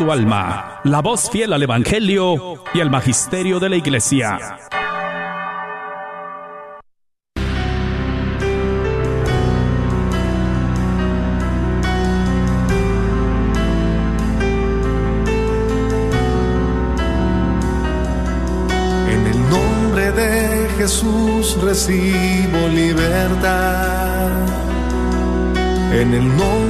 tu alma, la voz fiel al Evangelio y al Magisterio de la Iglesia. En el nombre de Jesús recibo libertad. En el nombre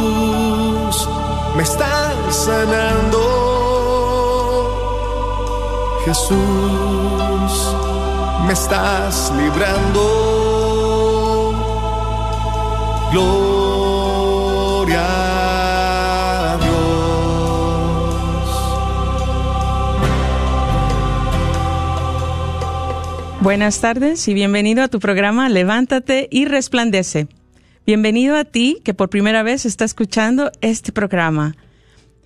me estás sanando. Jesús, me estás librando. Gloria a Dios. Buenas tardes y bienvenido a tu programa Levántate y Resplandece. Bienvenido a ti que por primera vez está escuchando este programa.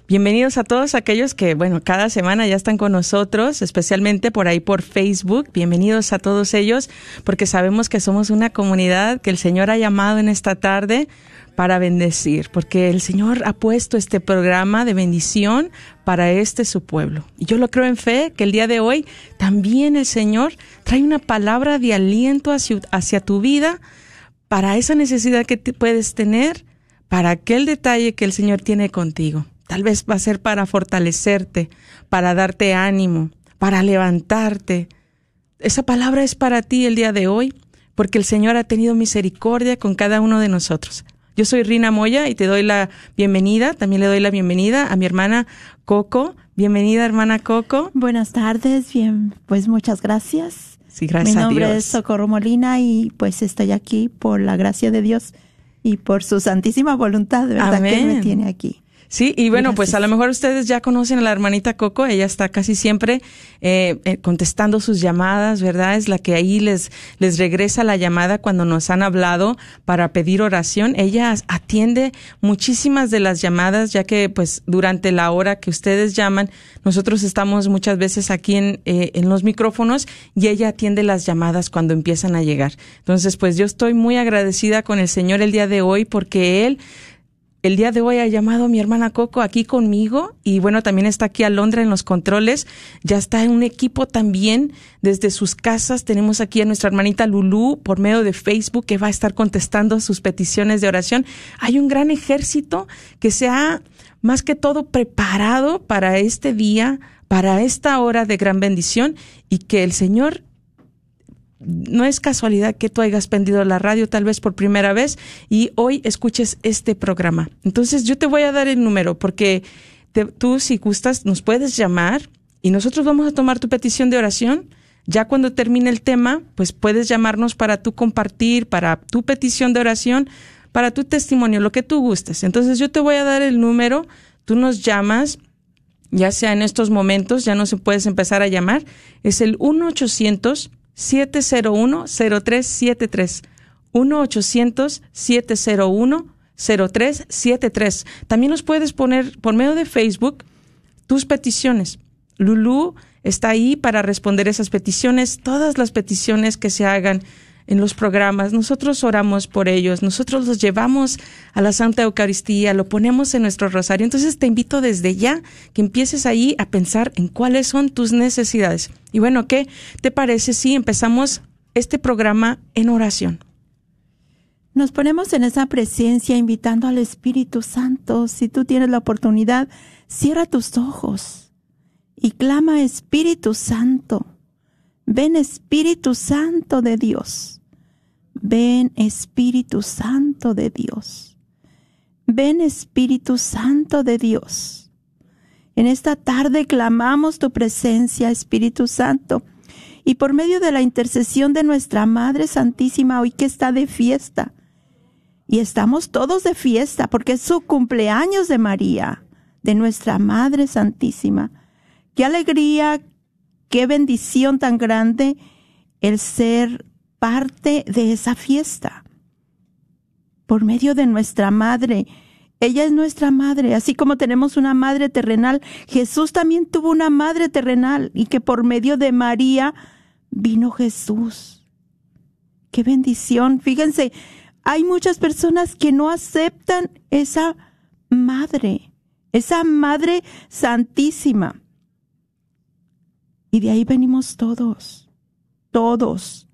Bienvenidos a todos aquellos que, bueno, cada semana ya están con nosotros, especialmente por ahí por Facebook. Bienvenidos a todos ellos porque sabemos que somos una comunidad que el Señor ha llamado en esta tarde para bendecir, porque el Señor ha puesto este programa de bendición para este su pueblo. Y yo lo creo en fe que el día de hoy también el Señor trae una palabra de aliento hacia, hacia tu vida para esa necesidad que puedes tener, para aquel detalle que el Señor tiene contigo. Tal vez va a ser para fortalecerte, para darte ánimo, para levantarte. Esa palabra es para ti el día de hoy, porque el Señor ha tenido misericordia con cada uno de nosotros. Yo soy Rina Moya y te doy la bienvenida. También le doy la bienvenida a mi hermana Coco. Bienvenida, hermana Coco. Buenas tardes, bien, pues muchas gracias. Sí, gracias Mi a nombre Dios. es Socorro Molina y pues estoy aquí por la gracia de Dios y por su santísima voluntad, verdad que me tiene aquí. Sí, y bueno, pues a lo mejor ustedes ya conocen a la hermanita Coco, ella está casi siempre eh, eh, contestando sus llamadas, ¿verdad? Es la que ahí les, les regresa la llamada cuando nos han hablado para pedir oración. Ella atiende muchísimas de las llamadas, ya que pues durante la hora que ustedes llaman, nosotros estamos muchas veces aquí en, eh, en los micrófonos y ella atiende las llamadas cuando empiezan a llegar. Entonces, pues yo estoy muy agradecida con el Señor el día de hoy porque Él el día de hoy ha llamado mi hermana Coco aquí conmigo y bueno, también está aquí Alondra en los controles. Ya está en un equipo también desde sus casas. Tenemos aquí a nuestra hermanita Lulú por medio de Facebook que va a estar contestando sus peticiones de oración. Hay un gran ejército que se ha más que todo preparado para este día, para esta hora de gran bendición y que el Señor no es casualidad que tú hayas prendido la radio tal vez por primera vez y hoy escuches este programa. Entonces yo te voy a dar el número porque te- tú si gustas nos puedes llamar y nosotros vamos a tomar tu petición de oración. Ya cuando termine el tema, pues puedes llamarnos para tú compartir, para tu petición de oración, para tu testimonio, lo que tú gustes. Entonces yo te voy a dar el número, tú nos llamas, ya sea en estos momentos, ya no se puedes empezar a llamar, es el 1-800-701-0373. 1-800-701-0373. También nos puedes poner por medio de Facebook tus peticiones. Lulú está ahí para responder esas peticiones, todas las peticiones que se hagan en los programas. Nosotros oramos por ellos, nosotros los llevamos a la Santa Eucaristía, lo ponemos en nuestro rosario. Entonces te invito desde ya que empieces ahí a pensar en cuáles son tus necesidades. Y bueno, ¿qué te parece si empezamos este programa en oración? Nos ponemos en esa presencia invitando al Espíritu Santo. Si tú tienes la oportunidad, cierra tus ojos y clama Espíritu Santo. Ven Espíritu Santo de Dios. Ven Espíritu Santo de Dios. Ven Espíritu Santo de Dios. En esta tarde clamamos tu presencia, Espíritu Santo, y por medio de la intercesión de nuestra Madre Santísima, hoy que está de fiesta, y estamos todos de fiesta porque es su cumpleaños de María, de nuestra Madre Santísima. Qué alegría, qué bendición tan grande el ser parte de esa fiesta. Por medio de nuestra Madre, ella es nuestra madre, así como tenemos una madre terrenal, Jesús también tuvo una madre terrenal y que por medio de María vino Jesús. Qué bendición. Fíjense, hay muchas personas que no aceptan esa madre, esa madre santísima. Y de ahí venimos todos, todos,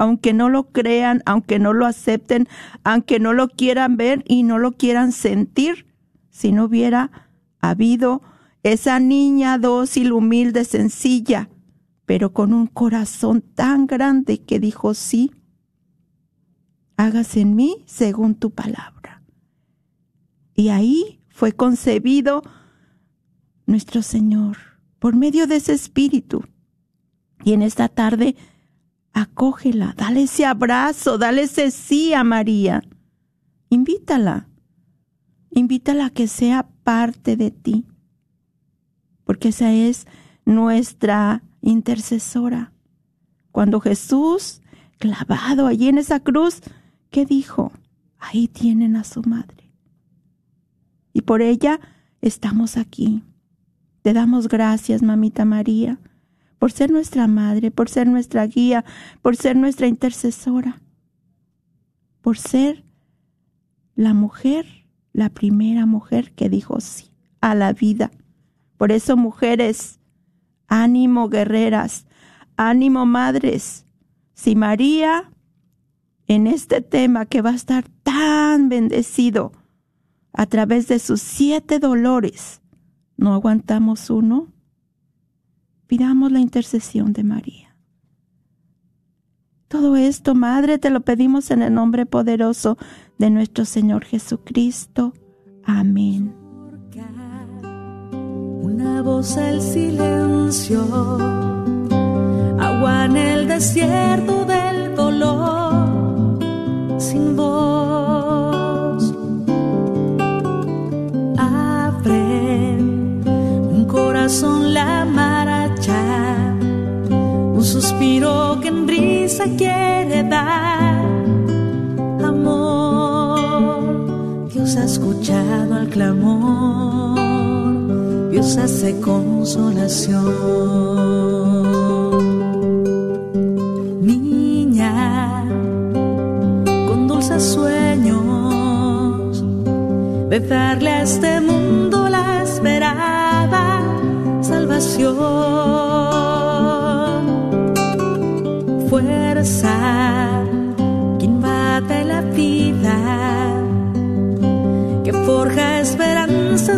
aunque no lo crean, aunque no lo acepten, aunque no lo quieran ver y no lo quieran sentir, si no hubiera habido esa niña dócil, humilde, sencilla, pero con un corazón tan grande que dijo sí, hágase en mí según tu palabra. Y ahí fue concebido nuestro Señor por medio de ese espíritu. Y en esta tarde, acógela, dale ese abrazo, dale ese sí a María. Invítala, invítala a que sea parte de ti, porque esa es nuestra intercesora. Cuando Jesús, clavado allí en esa cruz, ¿qué dijo? Ahí tienen a su madre. Y por ella estamos aquí. Te damos gracias, mamita María, por ser nuestra madre, por ser nuestra guía, por ser nuestra intercesora, por ser la mujer, la primera mujer que dijo sí a la vida. Por eso, mujeres, ánimo, guerreras, ánimo, madres. Si María, en este tema que va a estar tan bendecido a través de sus siete dolores, ¿No aguantamos uno? Pidamos la intercesión de María. Todo esto, Madre, te lo pedimos en el nombre poderoso de nuestro Señor Jesucristo. Amén. Una voz al silencio, agua en el desierto del dolor, sin voz. Quiere dar. Amor, Dios ha escuchado al clamor, Dios hace consolación. Niña, con dulces sueños, de darle a este mundo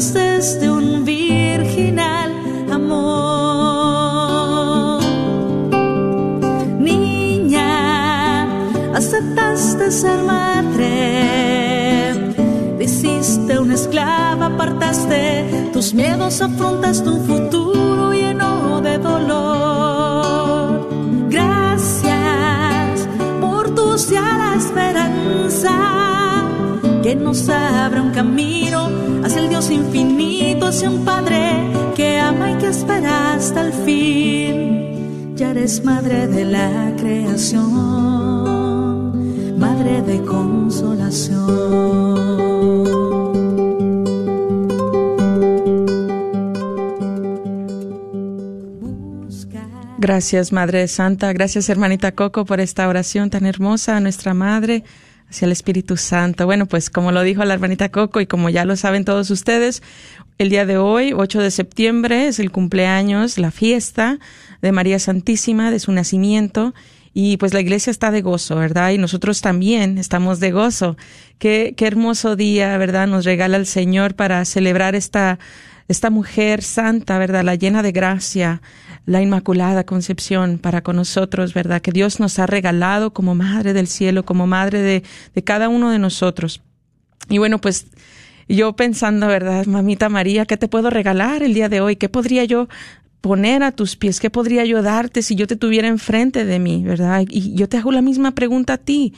desde un virginal amor. Niña, aceptaste ser madre, hiciste una esclava, apartaste tus miedos, afrontaste un futuro de dolor. Gracias por tu la esperanza que nos abra un camino hacia el Dios infinito, hacia un Padre que ama y que espera hasta el fin. Ya eres madre de la creación, madre de consolación. Gracias, Madre Santa. Gracias, hermanita Coco, por esta oración tan hermosa a nuestra Madre, hacia el Espíritu Santo. Bueno, pues como lo dijo la hermanita Coco y como ya lo saben todos ustedes, el día de hoy, 8 de septiembre, es el cumpleaños, la fiesta de María Santísima, de su nacimiento. Y pues la iglesia está de gozo, ¿verdad? Y nosotros también estamos de gozo. Qué, qué hermoso día, ¿verdad? Nos regala el Señor para celebrar esta, esta mujer santa, ¿verdad? La llena de gracia, la Inmaculada Concepción para con nosotros, ¿verdad? Que Dios nos ha regalado como Madre del Cielo, como Madre de, de cada uno de nosotros. Y bueno, pues yo pensando, ¿verdad? Mamita María, ¿qué te puedo regalar el día de hoy? ¿Qué podría yo poner a tus pies? ¿Qué podría yo darte si yo te tuviera enfrente de mí, verdad? Y yo te hago la misma pregunta a ti.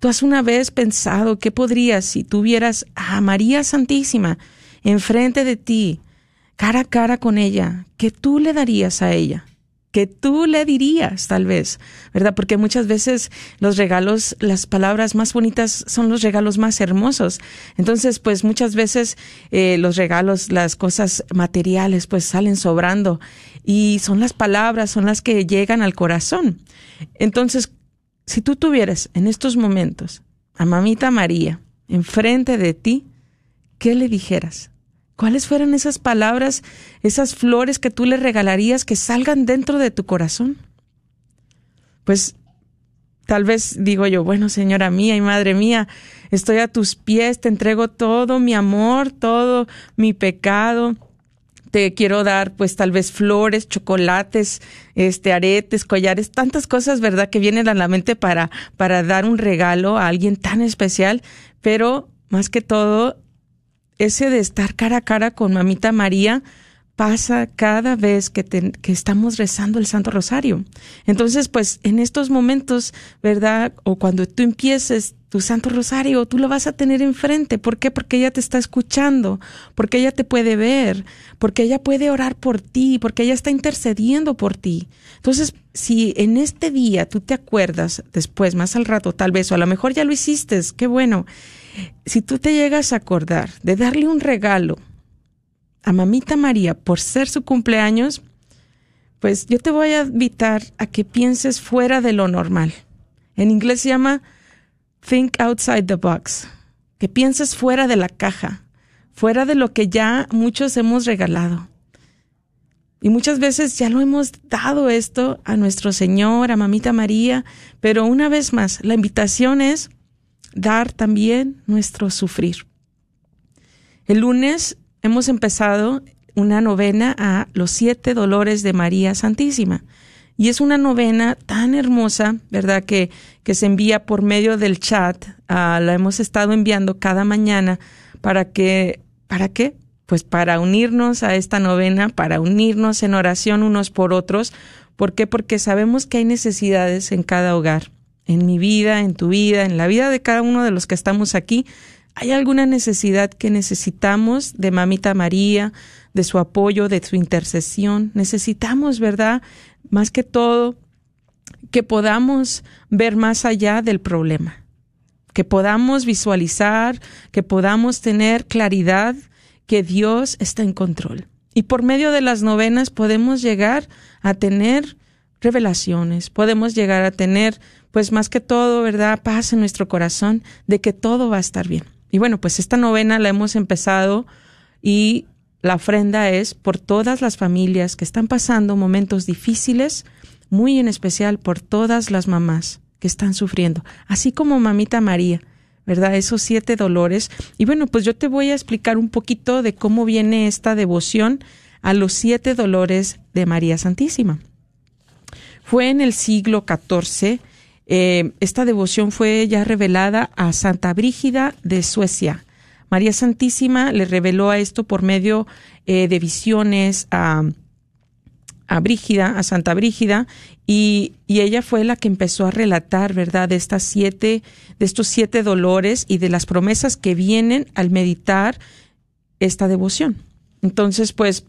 ¿Tú has una vez pensado qué podrías si tuvieras a María Santísima enfrente de ti? Cara a cara con ella, ¿qué tú le darías a ella? que tú le dirías, tal vez, ¿verdad? Porque muchas veces los regalos, las palabras más bonitas son los regalos más hermosos. Entonces, pues muchas veces eh, los regalos, las cosas materiales, pues salen sobrando y son las palabras, son las que llegan al corazón. Entonces, si tú tuvieras en estos momentos a mamita María enfrente de ti, ¿qué le dijeras? ¿Cuáles fueran esas palabras, esas flores que tú le regalarías que salgan dentro de tu corazón? Pues tal vez digo yo, bueno, señora mía y madre mía, estoy a tus pies, te entrego todo mi amor, todo mi pecado. Te quiero dar, pues, tal vez flores, chocolates, este, aretes, collares, tantas cosas, ¿verdad?, que vienen a la mente para, para dar un regalo a alguien tan especial. Pero, más que todo, ese de estar cara a cara con mamita María pasa cada vez que, que, estamos rezando el Santo Rosario. Entonces, pues en estos momentos, ¿verdad? O cuando tú empieces tu Santo Rosario, tú lo vas a tener enfrente. ¿Por qué? Porque ella te está escuchando, porque ella te puede ver, porque ella puede orar por ti, porque ella está intercediendo por ti. Entonces, si en este día tú te acuerdas, después, más al rato, tal vez, o a lo mejor ya lo hiciste, qué bueno si tú te llegas a acordar de darle un regalo a mamita María por ser su cumpleaños, pues yo te voy a invitar a que pienses fuera de lo normal. En inglés se llama think outside the box, que pienses fuera de la caja, fuera de lo que ya muchos hemos regalado. Y muchas veces ya lo hemos dado esto a nuestro Señor, a Mamita María, pero una vez más, la invitación es dar también nuestro sufrir. El lunes hemos empezado una novena a los siete dolores de María Santísima. Y es una novena tan hermosa, ¿verdad? Que, que se envía por medio del chat. Ah, la hemos estado enviando cada mañana para que, ¿para qué? Pues para unirnos a esta novena, para unirnos en oración unos por otros. ¿Por qué? Porque sabemos que hay necesidades en cada hogar en mi vida, en tu vida, en la vida de cada uno de los que estamos aquí, hay alguna necesidad que necesitamos de Mamita María, de su apoyo, de su intercesión. Necesitamos, ¿verdad? Más que todo, que podamos ver más allá del problema, que podamos visualizar, que podamos tener claridad que Dios está en control. Y por medio de las novenas podemos llegar a tener revelaciones, podemos llegar a tener pues más que todo, ¿verdad? Paz en nuestro corazón de que todo va a estar bien. Y bueno, pues esta novena la hemos empezado y la ofrenda es por todas las familias que están pasando momentos difíciles, muy en especial por todas las mamás que están sufriendo, así como mamita María, ¿verdad? Esos siete dolores. Y bueno, pues yo te voy a explicar un poquito de cómo viene esta devoción a los siete dolores de María Santísima. Fue en el siglo XIV eh, esta devoción fue ya revelada a Santa Brígida de Suecia. María Santísima le reveló a esto por medio eh, de visiones a, a Brígida, a Santa Brígida, y, y, ella fue la que empezó a relatar, ¿verdad?, de estas siete, de estos siete dolores y de las promesas que vienen al meditar esta devoción. Entonces, pues,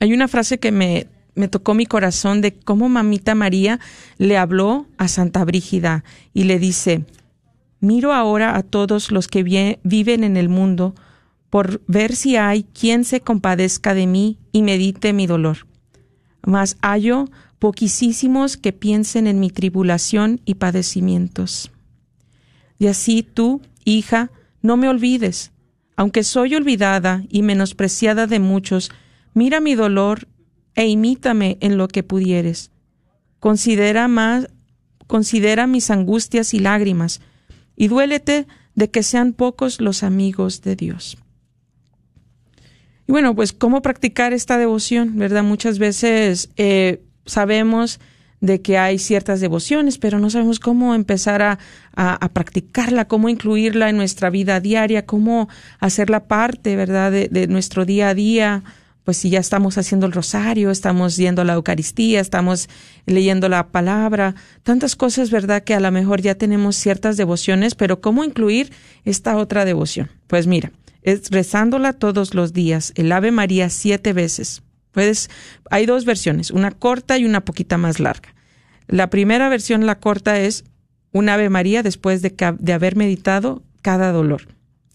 hay una frase que me me tocó mi corazón de cómo mamita María le habló a Santa Brígida y le dice, miro ahora a todos los que viven en el mundo por ver si hay quien se compadezca de mí y medite mi dolor. Mas hallo poquísimos que piensen en mi tribulación y padecimientos. Y así tú, hija, no me olvides, aunque soy olvidada y menospreciada de muchos, mira mi dolor e imítame en lo que pudieres. Considera más, considera mis angustias y lágrimas, y duélete de que sean pocos los amigos de Dios. Y bueno, pues cómo practicar esta devoción, ¿verdad? Muchas veces eh, sabemos de que hay ciertas devociones, pero no sabemos cómo empezar a, a, practicarla, cómo incluirla en nuestra vida diaria, cómo hacerla parte, ¿verdad?, de, de nuestro día a día, pues si ya estamos haciendo el rosario, estamos yendo a la Eucaristía, estamos leyendo la palabra, tantas cosas, ¿verdad? Que a lo mejor ya tenemos ciertas devociones, pero ¿cómo incluir esta otra devoción? Pues mira, es rezándola todos los días, el Ave María siete veces. Puedes, hay dos versiones, una corta y una poquita más larga. La primera versión, la corta, es un Ave María después de, de haber meditado cada dolor.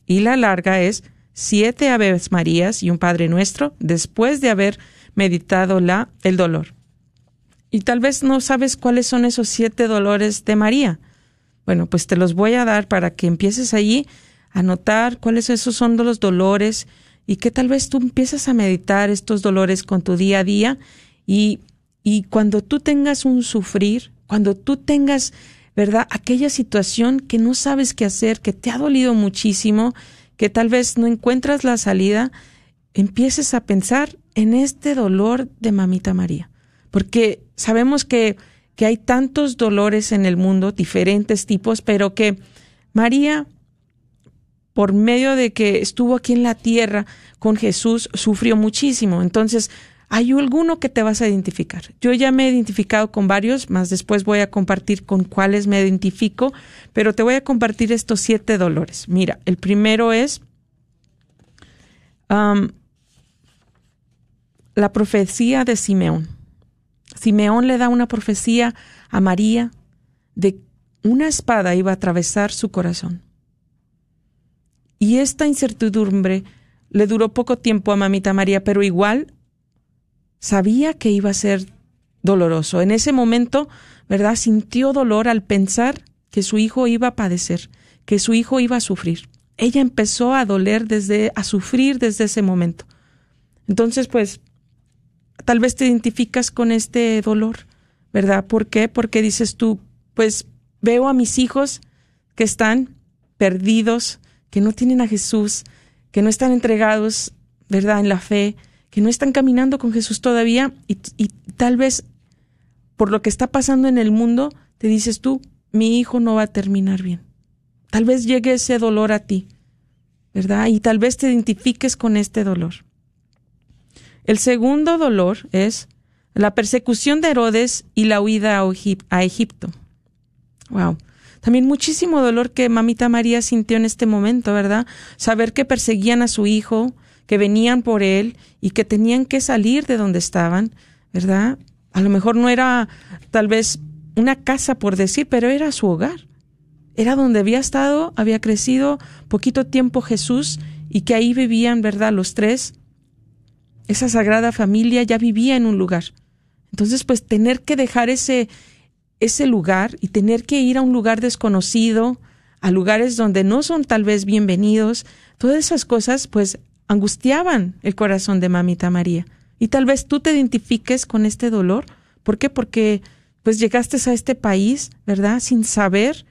Y la larga es siete Aves Marías y un Padre Nuestro después de haber meditado la, el dolor. Y tal vez no sabes cuáles son esos siete dolores de María. Bueno, pues te los voy a dar para que empieces allí a notar cuáles esos son los dolores y que tal vez tú empieces a meditar estos dolores con tu día a día y, y cuando tú tengas un sufrir, cuando tú tengas, ¿verdad? Aquella situación que no sabes qué hacer, que te ha dolido muchísimo, que tal vez no encuentras la salida, empieces a pensar en este dolor de mamita María. Porque sabemos que, que hay tantos dolores en el mundo, diferentes tipos, pero que María por medio de que estuvo aquí en la tierra con Jesús, sufrió muchísimo. Entonces, hay alguno que te vas a identificar. Yo ya me he identificado con varios, más después voy a compartir con cuáles me identifico, pero te voy a compartir estos siete dolores. Mira, el primero es la profecía de Simeón. Simeón le da una profecía a María de una espada iba a atravesar su corazón. Y esta incertidumbre le duró poco tiempo a mamita María, pero igual sabía que iba a ser doloroso. En ese momento, ¿verdad? Sintió dolor al pensar que su hijo iba a padecer, que su hijo iba a sufrir. Ella empezó a doler desde, a sufrir desde ese momento. Entonces, pues, tal vez te identificas con este dolor, ¿verdad? ¿Por qué? Porque dices tú, pues, veo a mis hijos que están perdidos, que no tienen a Jesús, que no están entregados, ¿verdad?, en la fe, que no están caminando con Jesús todavía y, tal vez por lo que está pasando en el mundo, te dices tú, mi hijo no va a terminar bien. Tal vez llegue ese dolor a ti, ¿verdad? Y tal vez te identifiques con este dolor. El segundo dolor es la persecución de Herodes y la huida a Egipto. Wow. También muchísimo dolor que mamita María sintió en este momento, ¿verdad? Saber que perseguían a su hijo, que venían por él y que tenían que salir de donde estaban, ¿verdad? A lo mejor no era tal vez una casa por decir, pero era su hogar. Era donde había estado, había crecido poquito tiempo Jesús y que ahí vivían, ¿verdad? Los tres. Esa sagrada familia ya vivía en un lugar. Entonces, pues tener que dejar ese, ese lugar y tener que ir a un lugar desconocido, a lugares donde no son tal vez bienvenidos, todas esas cosas pues angustiaban el corazón de mamita María. Y tal vez tú te identifiques con este dolor. ¿Por qué? Porque pues llegaste a este país, ¿verdad? Sin saber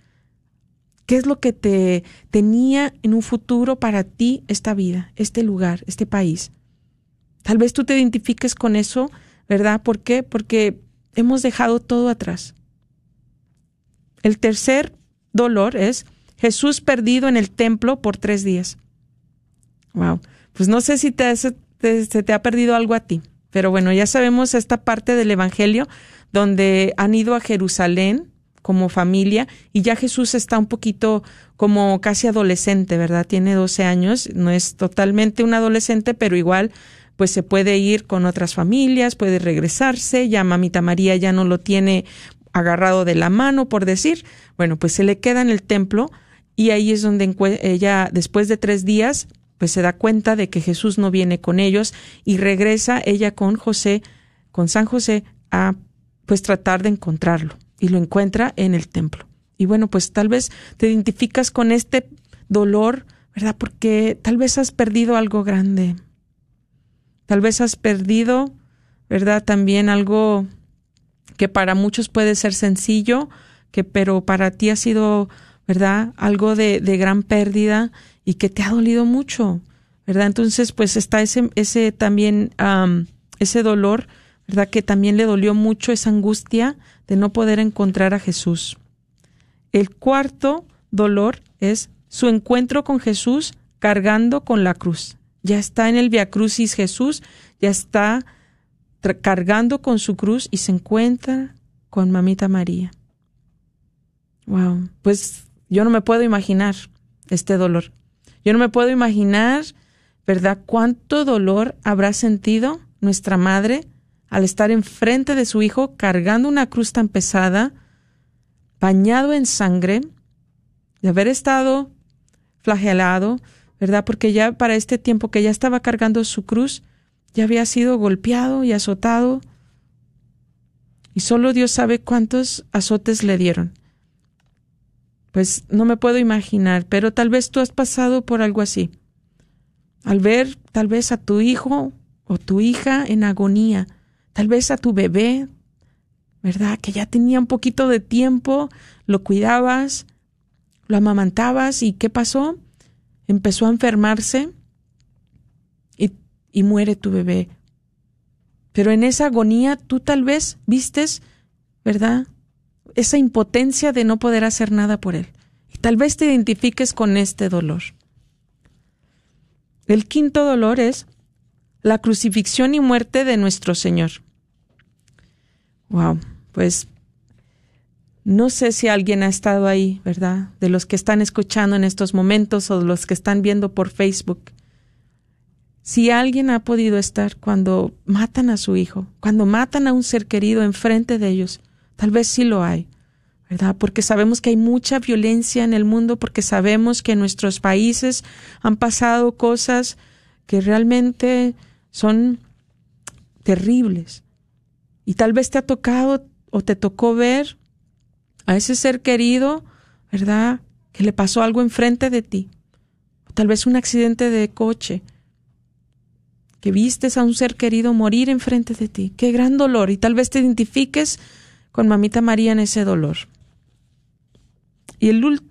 qué es lo que te tenía en un futuro para ti esta vida, este lugar, este país. Tal vez tú te identifiques con eso, ¿verdad? ¿Por qué? Porque hemos dejado todo atrás. El tercer dolor es Jesús perdido en el templo por tres días. Wow. Pues no sé si te, se te ha perdido algo a ti, pero bueno, ya sabemos esta parte del Evangelio donde han ido a Jerusalén como familia y ya Jesús está un poquito como casi adolescente, ¿verdad? Tiene 12 años, no es totalmente un adolescente, pero igual pues se puede ir con otras familias, puede regresarse, ya mamita María ya no lo tiene agarrado de la mano, por decir, bueno, pues se le queda en el templo y ahí es donde ella, después de tres días, pues se da cuenta de que Jesús no viene con ellos y regresa ella con José, con San José, a pues tratar de encontrarlo y lo encuentra en el templo. Y bueno, pues tal vez te identificas con este dolor, ¿verdad? Porque tal vez has perdido algo grande. Tal vez has perdido, ¿verdad? También algo que para muchos puede ser sencillo, que pero para ti ha sido, ¿verdad? Algo de, de gran pérdida y que te ha dolido mucho, ¿verdad? Entonces, pues está ese, ese también, ese dolor, ¿verdad? Que también le dolió mucho esa angustia de no poder encontrar a Jesús. El cuarto dolor es su encuentro con Jesús cargando con la cruz. Ya está en el Via Crucis Jesús, ya está cargando con su cruz y se encuentra con mamita María. Wow, pues yo no me puedo imaginar este dolor. Yo no me puedo imaginar, ¿verdad?, cuánto dolor habrá sentido nuestra madre al estar enfrente de su hijo cargando una cruz tan pesada, bañado en sangre, de haber estado flagelado, ¿verdad? Porque ya para este tiempo que ya estaba cargando su cruz, ya había sido golpeado y azotado. Y solo Dios sabe cuántos azotes le dieron. Pues no me puedo imaginar, pero tal vez tú has pasado por algo así. Al ver tal vez a tu hijo o tu hija en agonía, tal vez a tu bebé, ¿verdad? Que ya tenía un poquito de tiempo, lo cuidabas, lo amamantabas y ¿qué pasó? Empezó a enfermarse y, y muere tu bebé. Pero en esa agonía tú tal vez vistes, ¿verdad? Esa impotencia de no poder hacer nada por él. Y tal vez te identifiques con este dolor. El quinto dolor es la crucifixión y muerte de nuestro Señor. Wow, pues no sé si alguien ha estado ahí, ¿verdad? De los que están escuchando en estos momentos o de los que están viendo por Facebook. Si alguien ha podido estar cuando matan a su hijo, cuando matan a un ser querido enfrente de ellos, tal vez sí lo hay, ¿verdad? Porque sabemos que hay mucha violencia en el mundo, porque sabemos que en nuestros países han pasado cosas que realmente son terribles. Y tal vez te ha tocado o te tocó ver a ese ser querido, ¿verdad? Que le pasó algo enfrente de ti. Tal vez un accidente de coche. Que vistes a un ser querido morir enfrente de ti. Qué gran dolor. Y tal vez te identifiques con mamita María en ese dolor. Y el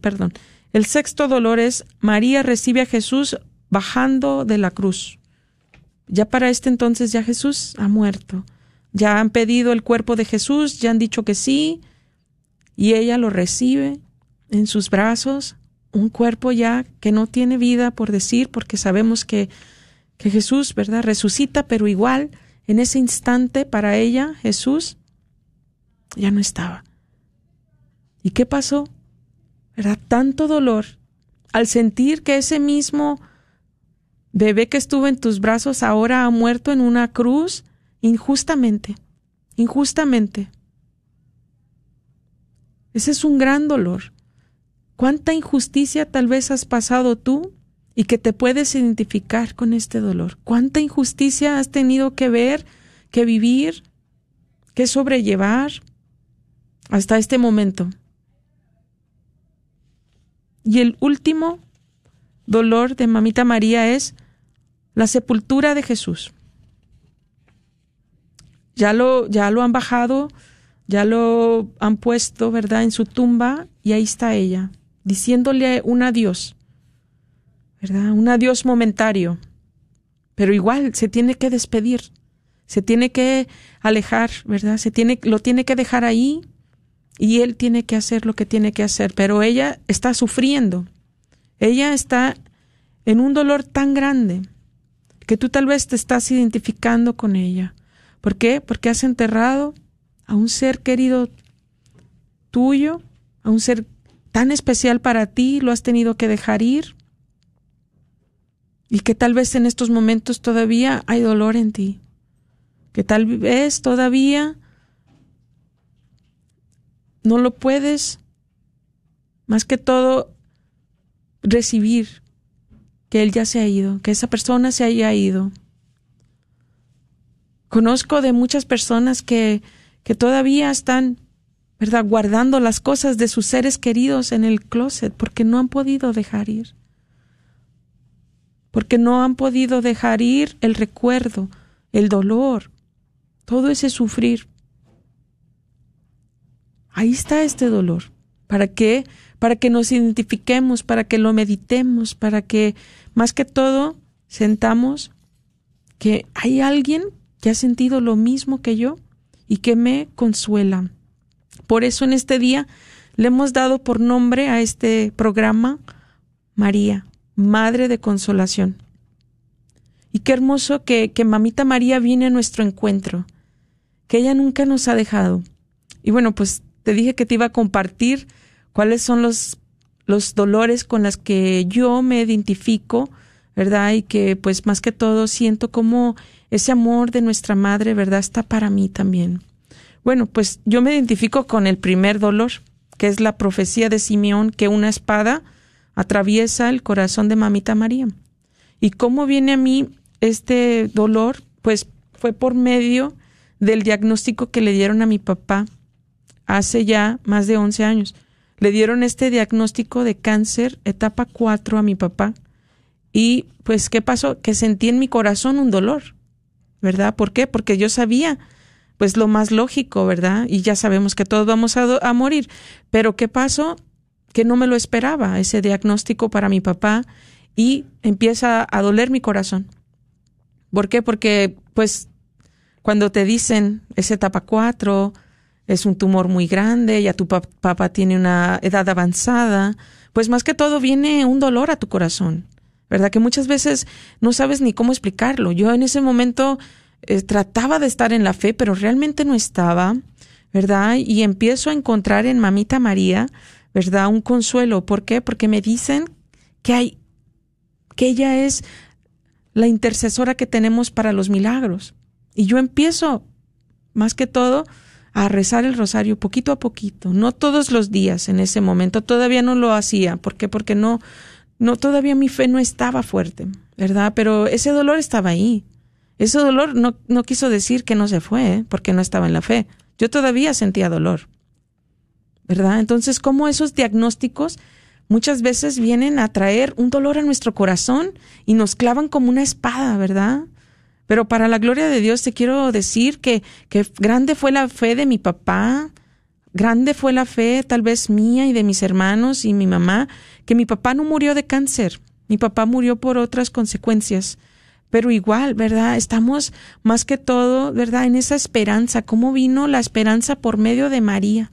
perdón, el sexto dolor es María recibe a Jesús bajando de la cruz. Ya para este entonces ya Jesús ha muerto. Ya han pedido el cuerpo de Jesús, ya han dicho que sí, y ella lo recibe en sus brazos, un cuerpo ya que no tiene vida, por decir, porque sabemos que, que Jesús, ¿verdad?, resucita, pero igual en ese instante para ella Jesús ya no estaba. ¿Y qué pasó? Era tanto dolor al sentir que ese mismo bebé que estuvo en tus brazos ahora ha muerto en una cruz injustamente, injustamente. Ese es un gran dolor. ¿Cuánta injusticia tal vez has pasado tú y que te puedes identificar con este dolor? ¿Cuánta injusticia has tenido que ver, que vivir, que sobrellevar hasta este momento? Y el último dolor de Mamita María es la sepultura de Jesús ya lo, ya lo han bajado, ya lo han puesto, ¿verdad?, en su tumba y ahí está ella, diciéndole un adiós, ¿verdad? Un adiós momentario. Pero igual se tiene que despedir, se tiene que alejar, ¿verdad? Se tiene, lo tiene que dejar ahí y él tiene que hacer lo que tiene que hacer, pero ella está sufriendo. Ella está en un dolor tan grande que tú tal vez te estás identificando con ella. ¿Por qué? Porque has enterrado a un ser querido tuyo, a un ser tan especial para ti, lo has tenido que dejar ir. Y que tal vez en estos momentos todavía hay dolor en ti. Que tal vez todavía no lo puedes, más que todo, recibir que él ya se ha ido, que esa persona se haya ido. Conozco de muchas personas que, que todavía están, ¿verdad?, guardando las cosas de sus seres queridos en el closet porque no han podido dejar ir. Porque no han podido dejar ir el recuerdo, el dolor, todo ese sufrir. Ahí está este dolor. ¿Para qué? Para que nos identifiquemos, para que lo meditemos, para que más que todo sentamos que hay alguien que ha sentido lo mismo que yo y que me consuela. Por eso en este día le hemos dado por nombre a este programa María, Madre de Consolación. Y qué hermoso que, que Mamita María viene a nuestro encuentro, que ella nunca nos ha dejado. Y bueno, pues te dije que te iba a compartir cuáles son los, los dolores con las que yo me identifico, ¿verdad? Y que pues más que todo siento como ese amor de nuestra madre, ¿verdad? Está para mí también. Bueno, pues yo me identifico con el primer dolor, que es la profecía de Simeón que una espada atraviesa el corazón de mamita María. ¿Y cómo viene a mí este dolor? Pues fue por medio del diagnóstico que le dieron a mi papá hace ya más de 11 años. Le dieron este diagnóstico de cáncer etapa 4 a mi papá. Y pues, ¿qué pasó? Que sentí en mi corazón un dolor, ¿verdad? ¿Por qué? Porque yo sabía, pues lo más lógico, ¿verdad? Y ya sabemos que todos vamos a, morir. Pero ¿qué pasó? Que no me lo esperaba, ese diagnóstico para mi papá, y empieza a doler mi corazón. ¿Por qué? Porque, pues, cuando te dicen es etapa 4, es un tumor muy grande, ya tu papá tiene una edad avanzada, pues más que todo viene un dolor a tu corazón, ¿verdad? Que muchas veces no sabes ni cómo explicarlo. Yo en ese momento eh, trataba de estar en la fe, pero realmente no estaba, ¿verdad? Y empiezo a encontrar en Mamita María, ¿verdad? Un consuelo. ¿Por qué? Porque me dicen que hay, que ella es la intercesora que tenemos para los milagros. Y yo empiezo, más que todo, a rezar el rosario poquito a poquito, no todos los días en ese momento, todavía no lo hacía, ¿por qué? Porque no, no, todavía mi fe no estaba fuerte, ¿verdad? Pero ese dolor estaba ahí. Ese dolor no, no quiso decir que no se fue, ¿eh? porque no estaba en la fe. Yo todavía sentía dolor, ¿verdad? Entonces, ¿cómo esos diagnósticos muchas veces vienen a traer un dolor a nuestro corazón y nos clavan como una espada, ¿verdad? Pero para la gloria de Dios te quiero decir que, que grande fue la fe de mi papá, grande fue la fe tal vez mía y de mis hermanos y mi mamá, que mi papá no murió de cáncer, mi papá murió por otras consecuencias. Pero igual, ¿verdad? Estamos más que todo, ¿verdad? En esa esperanza. ¿Cómo vino la esperanza por medio de María?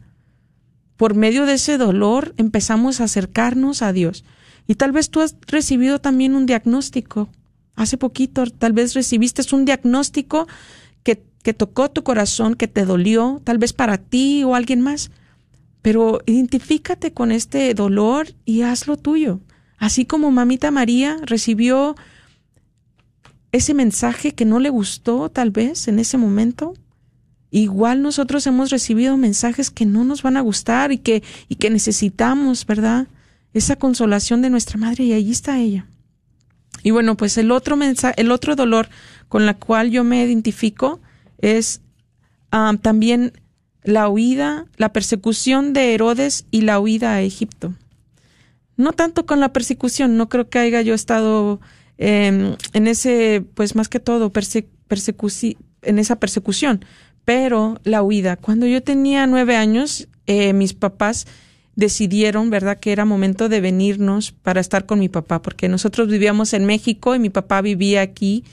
Por medio de ese dolor empezamos a acercarnos a Dios. Y tal vez tú has recibido también un diagnóstico Hace poquito tal vez recibiste un diagnóstico que, que tocó tu corazón, que te dolió, tal vez para ti o alguien más. Pero identifícate con este dolor y hazlo tuyo. Así como mamita María recibió ese mensaje que no le gustó tal vez en ese momento, igual nosotros hemos recibido mensajes que no nos van a gustar y que, y que necesitamos, ¿verdad? Esa consolación de nuestra madre y allí está ella. Y bueno, pues el otro mensaje, el otro dolor con la cual yo me identifico es también la huida, la persecución de Herodes y la huida a Egipto. No tanto con la persecución, no creo que haya yo estado em, en ese, pues más que todo, en esa persecución, pero la huida. Cuando yo tenía nueve años, eh, mis papás decidieron, ¿verdad?, que era momento de venirnos para estar con mi papá, porque nosotros vivíamos en México y mi papá vivía aquí,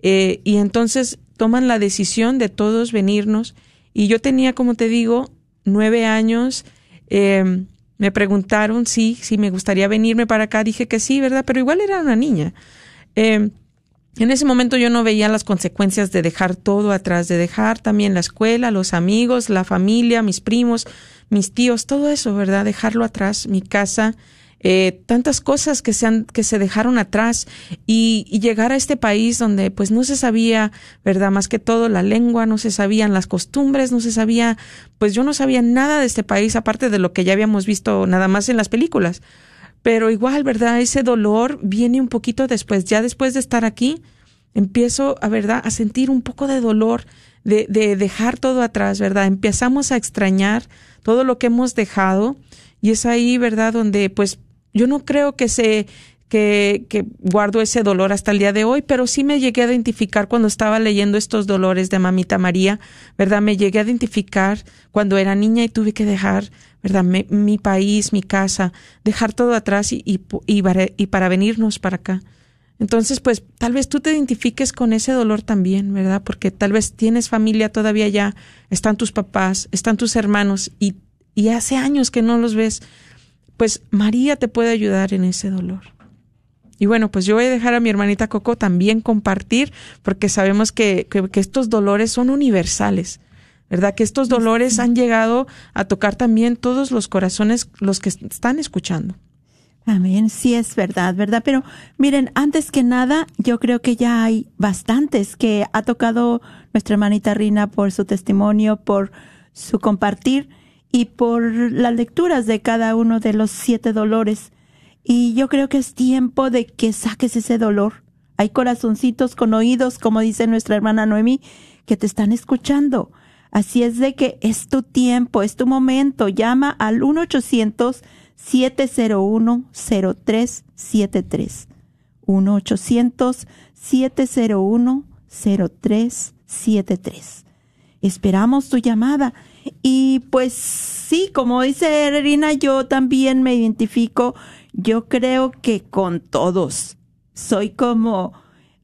eh, y entonces toman la decisión de todos venirnos, y yo tenía, como te digo, nueve años, em, me preguntaron si, si me gustaría venirme para acá, dije que sí, ¿verdad?, pero igual era una niña. Em, en ese momento yo no veía las consecuencias de dejar todo atrás, de dejar también la escuela, los amigos, la familia, mis primos, mis tíos, todo eso, ¿verdad? Dejarlo atrás, mi casa, eh, tantas cosas que se, han, que se dejaron atrás y, y, llegar a este país donde pues no se sabía, ¿verdad? Más que todo la lengua, no se sabían las costumbres, no se sabía, pues yo no sabía nada de este país aparte de lo que ya habíamos visto nada más en las películas. Pero igual, ¿verdad? Ese dolor viene un poquito después, ya después de estar aquí, empiezo, a verdad, a sentir un poco de dolor de, de dejar todo atrás, ¿verdad? Empezamos a extrañar todo lo que hemos dejado y es ahí, ¿verdad? Donde pues yo no creo que se que, que, guardo ese dolor hasta el día de hoy, pero sí me llegué a identificar cuando estaba leyendo estos dolores de mamita María, ¿verdad? Me llegué a identificar cuando era niña y tuve que dejar, ¿verdad? mi país, mi casa, dejar todo atrás y, y, y para venirnos para acá. Entonces, pues tal vez tú te identifiques con ese dolor también, ¿verdad? Porque tal vez tienes familia todavía ya, están tus papás, están tus hermanos y, y hace años que no los ves. Pues María te puede ayudar en ese dolor. Y bueno, pues yo voy a dejar a mi hermanita Coco también compartir, porque sabemos que, que, que estos dolores son universales, ¿verdad? Que estos dolores han llegado a tocar también todos los corazones, los que están escuchando. Amén, sí es verdad, ¿verdad? Pero miren, antes que nada, yo creo que ya hay bastantes que ha tocado nuestra hermanita Rina por su testimonio, por su compartir y por las lecturas de cada uno de los siete dolores. Y yo creo que es tiempo de que saques ese dolor. Hay corazoncitos con oídos, como dice nuestra hermana Noemi, que te están escuchando. Así es de que es tu tiempo, es tu momento. Llama al 1 800 701-0373. 1-800-701-0373. Esperamos tu llamada. Y pues sí, como dice Erina, yo también me identifico. Yo creo que con todos. Soy como,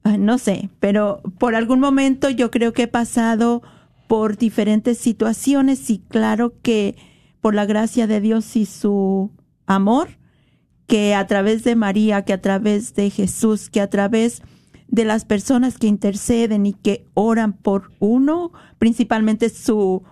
ah, no sé, pero por algún momento yo creo que he pasado por diferentes situaciones y claro que por la gracia de Dios y su amor que a través de María, que a través de Jesús, que a través de las personas que interceden y que oran por uno, principalmente su,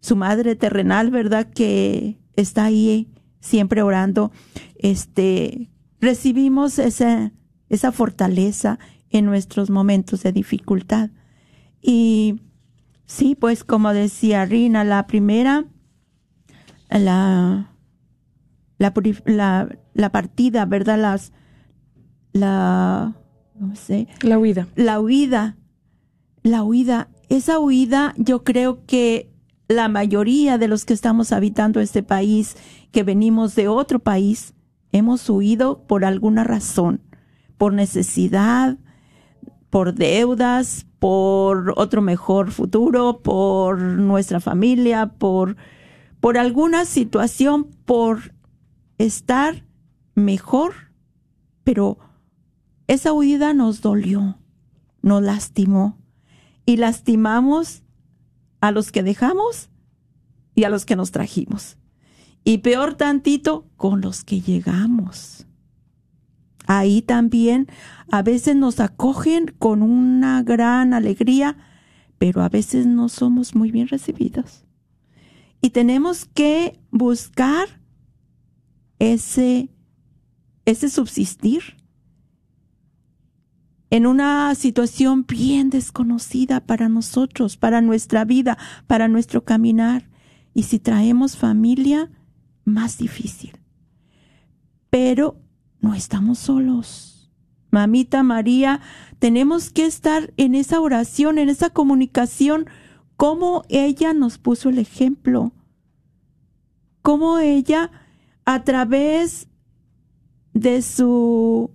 su madre terrenal, ¿verdad? Que está ahí siempre orando, este, recibimos esa, esa fortaleza en nuestros momentos de dificultad. Y sí, pues como decía Rina, la primera, la, la, la, partida, ¿verdad? Las, la, no sé. La huida. La huida. La huida. Esa huida, yo creo que la mayoría de los que estamos habitando este país, que venimos de otro país, hemos huido por alguna razón, por necesidad, por deudas, por otro mejor futuro, por nuestra familia, por, por alguna situación, por estar mejor, pero esa huida nos dolió, nos lastimó y lastimamos a los que dejamos y a los que nos trajimos. Y peor tantito, con los que llegamos. Ahí también a veces nos acogen con una gran alegría, pero a veces no somos muy bien recibidos. Y tenemos que buscar ese, ese subsistir en una situación bien desconocida para nosotros, para nuestra vida, para nuestro caminar. Y si traemos familia, más difícil. Pero no estamos solos. Mamita María, tenemos que estar en esa oración, en esa comunicación, como ella nos puso el ejemplo, como ella a través de su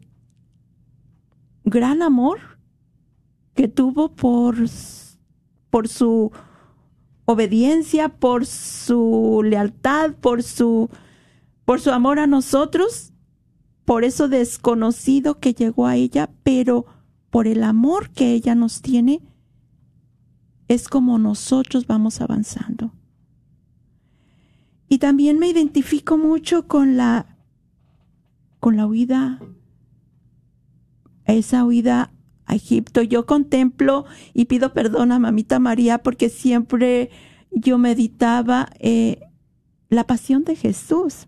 gran amor que tuvo por, por su obediencia, por su lealtad, por su, por su amor a nosotros, por eso desconocido que llegó a ella, pero por el amor que ella nos tiene, es como nosotros vamos avanzando. Y también me identifico mucho con la con la huida esa huida a Egipto. Yo contemplo y pido perdón a mamita María porque siempre yo meditaba eh, la pasión de Jesús,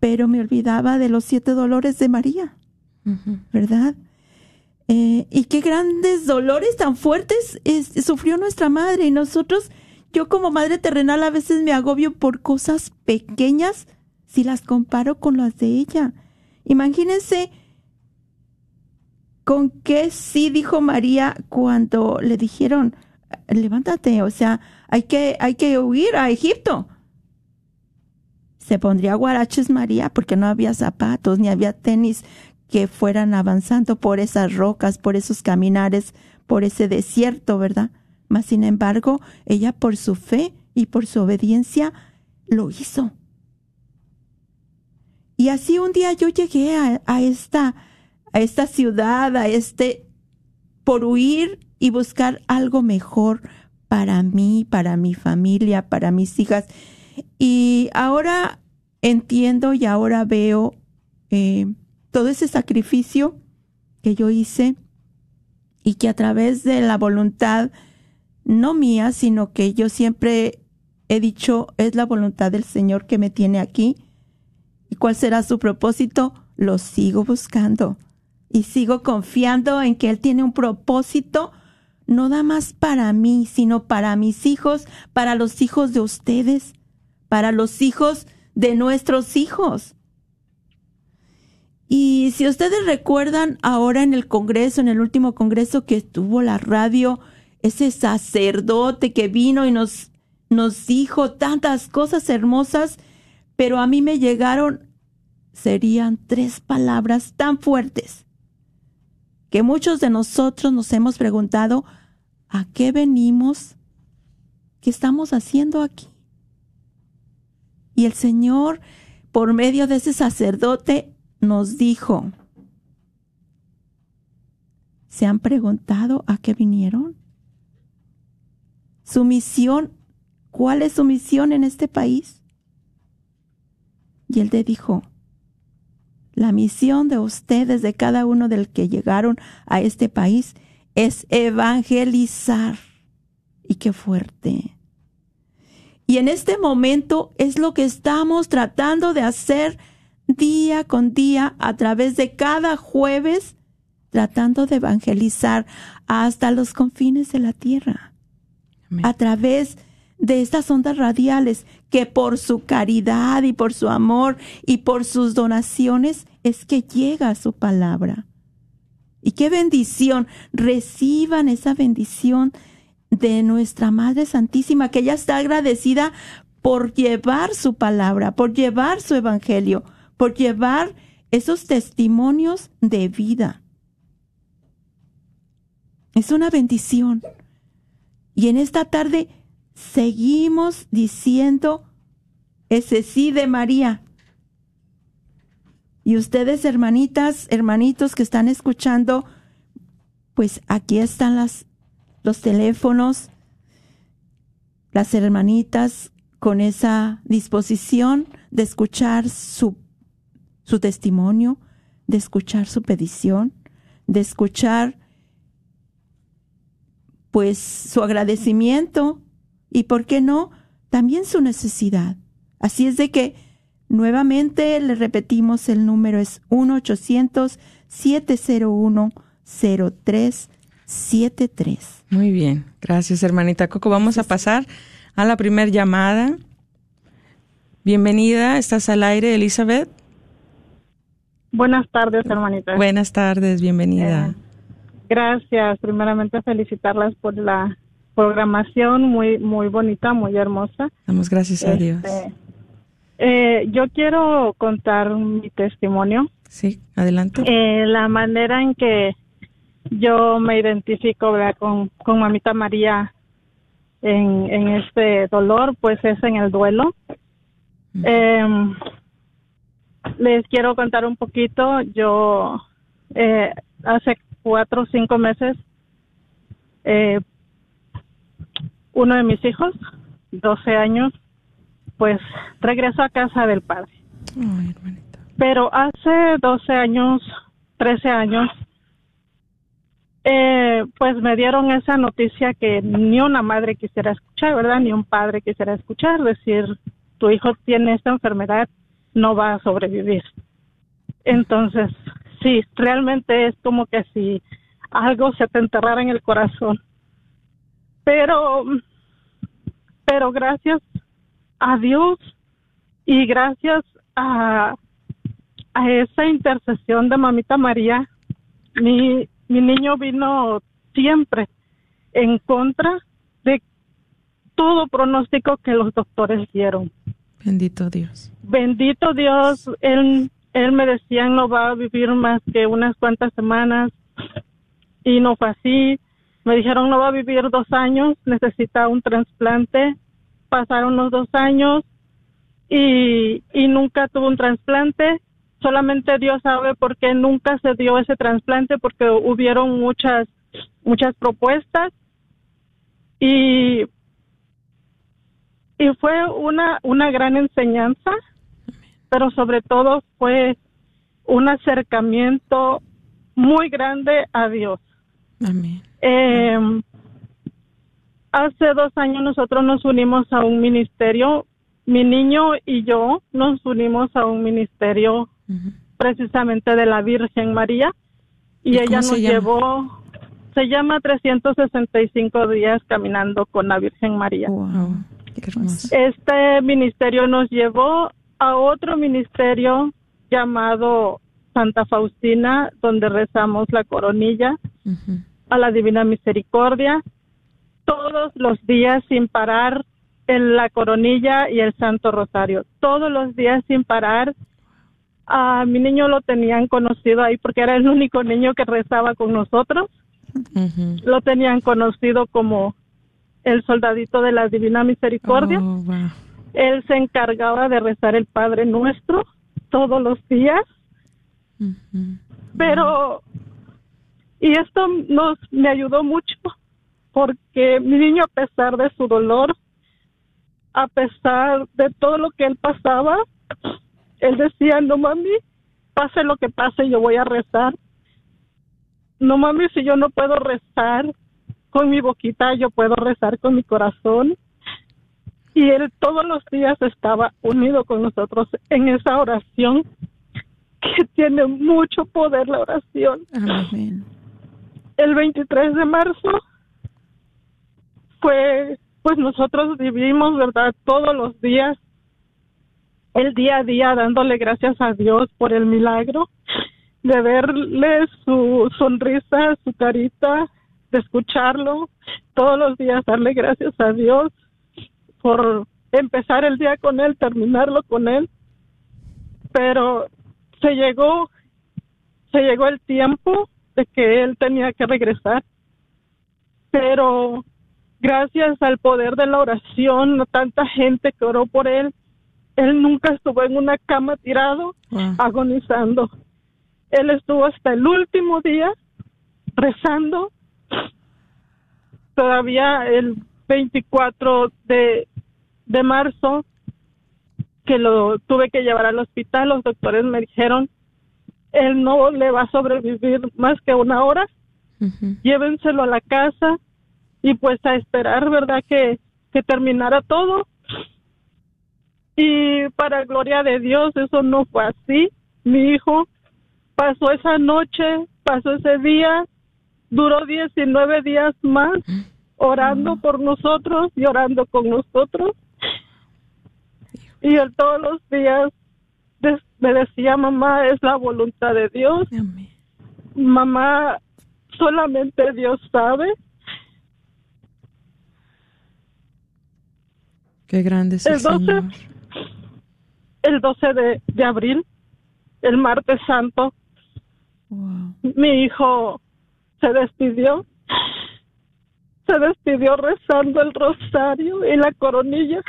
pero me olvidaba de los siete dolores de María, ¿verdad? Eh, y qué grandes dolores tan fuertes sufrió nuestra madre y nosotros yo como madre terrenal a veces me agobio por cosas pequeñas si las comparo con las de ella. Imagínense con qué sí dijo María cuando le dijeron, levántate, o sea, hay que, hay que huir a Egipto. Se pondría guaraches María porque no había zapatos ni había tenis que fueran avanzando por esas rocas, por esos caminares, por ese desierto, ¿verdad? Mas, sin embargo, ella por su fe y por su obediencia lo hizo. Y así un día yo llegué a, esta, a esta ciudad, a este, por huir y buscar algo mejor para mí, para mi familia, para mis hijas. Y ahora entiendo y ahora veo eh, todo ese sacrificio que yo hice y que a través de la voluntad no mía, sino que yo siempre he dicho, es la voluntad del Señor que me tiene aquí. ¿Y cuál será su propósito? Lo sigo buscando y sigo confiando en que Él tiene un propósito no da más para mí, sino para mis hijos, para los hijos de ustedes, para los hijos de nuestros hijos. Y si ustedes recuerdan ahora en el Congreso, en el último Congreso que estuvo la radio, ese sacerdote que vino y nos, nos dijo tantas cosas hermosas, pero a mí me llegaron, serían tres palabras tan fuertes que muchos de nosotros nos hemos preguntado, ¿a qué venimos? ¿Qué estamos haciendo aquí? Y el Señor, por medio de ese sacerdote, nos dijo, ¿se han preguntado a qué vinieron? Su misión, ¿cuál es su misión en este país? Y él te dijo, la misión de ustedes, de cada uno del que llegaron a este país, es evangelizar. Y qué fuerte. Y en este momento es lo que estamos tratando de hacer día con día a través de cada jueves, tratando de evangelizar hasta los confines de la tierra. A través de estas ondas radiales que por su caridad y por su amor y por sus donaciones es que llega su palabra. Y qué bendición, reciban esa bendición de nuestra Madre Santísima, que ella está agradecida por llevar su palabra, por llevar su evangelio, por llevar esos testimonios de vida. Es una bendición. Y en esta tarde seguimos diciendo ese sí de María. Y ustedes, hermanitas, hermanitos que están escuchando, pues aquí están los teléfonos, las hermanitas con esa disposición de escuchar su, su testimonio, de escuchar su petición, de escuchar pues su agradecimiento y, ¿por qué no?, también su necesidad. Así es de que nuevamente le repetimos el número es 1-800-701-0373. Muy bien, gracias hermanita Coco. Vamos a pasar a la primer llamada. Bienvenida, estás al aire, Elizabeth. Buenas tardes, hermanita. Buenas tardes, bienvenida. Eh, gracias, primeramente felicitarlas por la programación muy muy bonita, muy hermosa. Damos gracias a Dios. Este, eh, yo quiero contar mi testimonio. Sí, adelante. Eh, la manera en que yo me identifico con, con mamita María en, en este dolor, pues es en el duelo. Em, les quiero contar un poquito. Yo eh, hace cuatro o cinco meses, eh, uno de mis hijos, 12 años, pues regresó a casa del padre. Pero hace 12 años, 13 años, eh, pues me dieron esa noticia que ni una madre quisiera escuchar, ¿verdad? Ni un padre quisiera escuchar, decir, tu hijo tiene esta enfermedad, no va a sobrevivir. Entonces, sí, realmente es como que si algo se te enterrara en el corazón. Pero, pero gracias a Dios y gracias a, a esa intercesión de mamita María, mi, mi niño vino siempre en contra de todo pronóstico que los doctores dieron. Bendito Dios. Bendito Dios, él, él me decía no va a vivir más que unas cuantas semanas y no fue así. Me dijeron no va a vivir dos años, necesita un trasplante pasaron los dos años y, y nunca tuvo un trasplante. Solamente Dios sabe por qué nunca se dio ese trasplante, porque hubieron muchas, muchas propuestas y, y fue una, una gran enseñanza, pero sobre todo fue un acercamiento muy grande a Dios. Amén. Eh, hace dos años nosotros nos unimos a un ministerio mi niño y yo nos unimos a un ministerio precisamente de la Virgen María y, ¿Y ella nos se llevó, se llama 365 días caminando con la Virgen María. Wow. Qué. Este ministerio nos llevó a otro ministerio llamado Santa Faustina, donde rezamos la coronilla a la Divina Misericordia todos los días sin parar en la coronilla y el Santo Rosario. Todos los días sin parar. A mi niño lo tenían conocido ahí porque era el único niño que rezaba con nosotros. Lo tenían conocido como el soldadito de la Divina Misericordia. Oh, wow. Él se encargaba de rezar el Padre Nuestro todos los días, pero y esto nos me ayudó mucho porque mi niño a pesar de su dolor, a pesar de todo lo que él pasaba, él decía, "No mami, pase lo que pase, yo voy a rezar." No mami, si yo no puedo rezar con mi boquita, yo puedo rezar con mi corazón y él todos los días estaba unido con nosotros en esa oración que tiene mucho poder la oración. Amén. El 23 de marzo fue, pues nosotros vivimos, ¿verdad? Todos los días, el día a día, dándole gracias a Dios por el milagro, de verle su sonrisa, su carita, de escucharlo, todos los días darle gracias a Dios por empezar el día con él, terminarlo con él. Pero se llegó, se llegó el tiempo de que él tenía que regresar. Pero gracias al poder de la oración, a tanta gente que oró por él, él nunca estuvo en una cama tirado, Wow. agonizando. Él estuvo hasta el último día rezando. Todavía el 24 de, de marzo, que lo tuve que llevar al hospital, los doctores me dijeron, él no le va a sobrevivir más que una hora, llévenselo a la casa y pues a esperar, ¿verdad? Que, que terminara todo. Y para gloria de Dios, eso no fue así. Mi hijo pasó esa noche, pasó ese día, duró 19 días más orando por nosotros y orando con nosotros. Y él todos los días me decía, mamá, es la voluntad de Dios Amén. mamá, solamente Dios sabe. Qué grande es el, El 12, Señor. el 12 de, de abril, el martes santo, Wow. mi hijo se despidió. Se despidió rezando el rosario y la coronilla.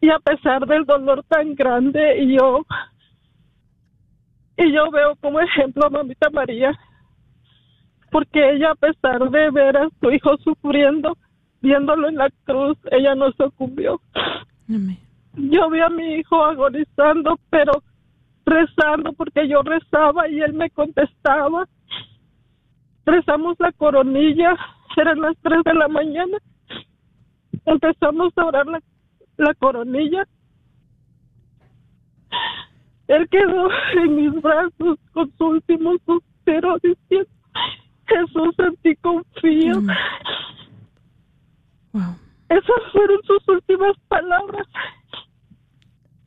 Y a pesar del dolor tan grande, y yo, y yo veo como ejemplo a mamita María, porque ella a pesar de ver a su hijo sufriendo, viéndolo en la cruz, ella no sucumbió. Amén. Yo vi a mi hijo agonizando, pero rezando porque yo rezaba y él me contestaba. Rezamos la coronilla, eran las tres de la mañana. Empezamos a orar la, la coronilla. Él quedó en mis brazos con su último suspiro diciendo, Jesús en ti confío. Wow. Esas fueron sus últimas palabras.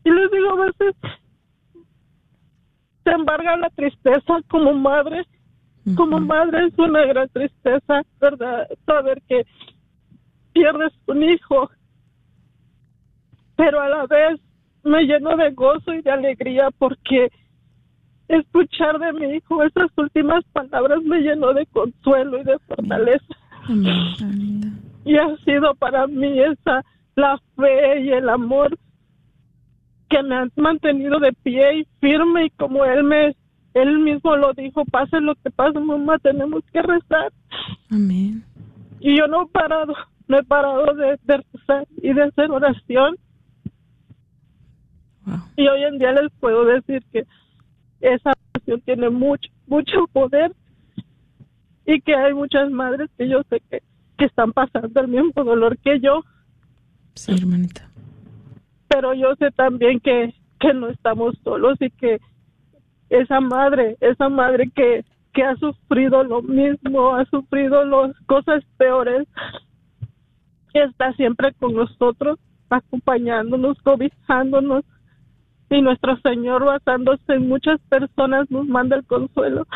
Y les digo, a veces te embarga la tristeza como madre. Como madre es una gran tristeza, ¿verdad? Saber que pierdes un hijo. Pero a la vez me lleno de gozo y de alegría porque escuchar de mi hijo esas últimas palabras me llenó de consuelo y de fortaleza Amén. Amén. y ha sido para mí esa la fe y el amor que me han mantenido de pie y firme y como él me él mismo lo dijo pase lo que pase mamá tenemos que rezar Amén. y yo no he parado no he parado de, de rezar y de hacer oración Wow. y hoy en día les puedo decir que esa oración tiene mucho mucho poder y que hay muchas madres que yo sé que, que están pasando el mismo dolor que yo Sí, hermanita. Pero yo sé también que, que no estamos solos y que esa madre, esa madre que, que ha sufrido lo mismo, ha sufrido las cosas peores, que está siempre con nosotros, acompañándonos, cobijándonos. Y nuestro Señor, basándose en muchas personas, nos manda el consuelo.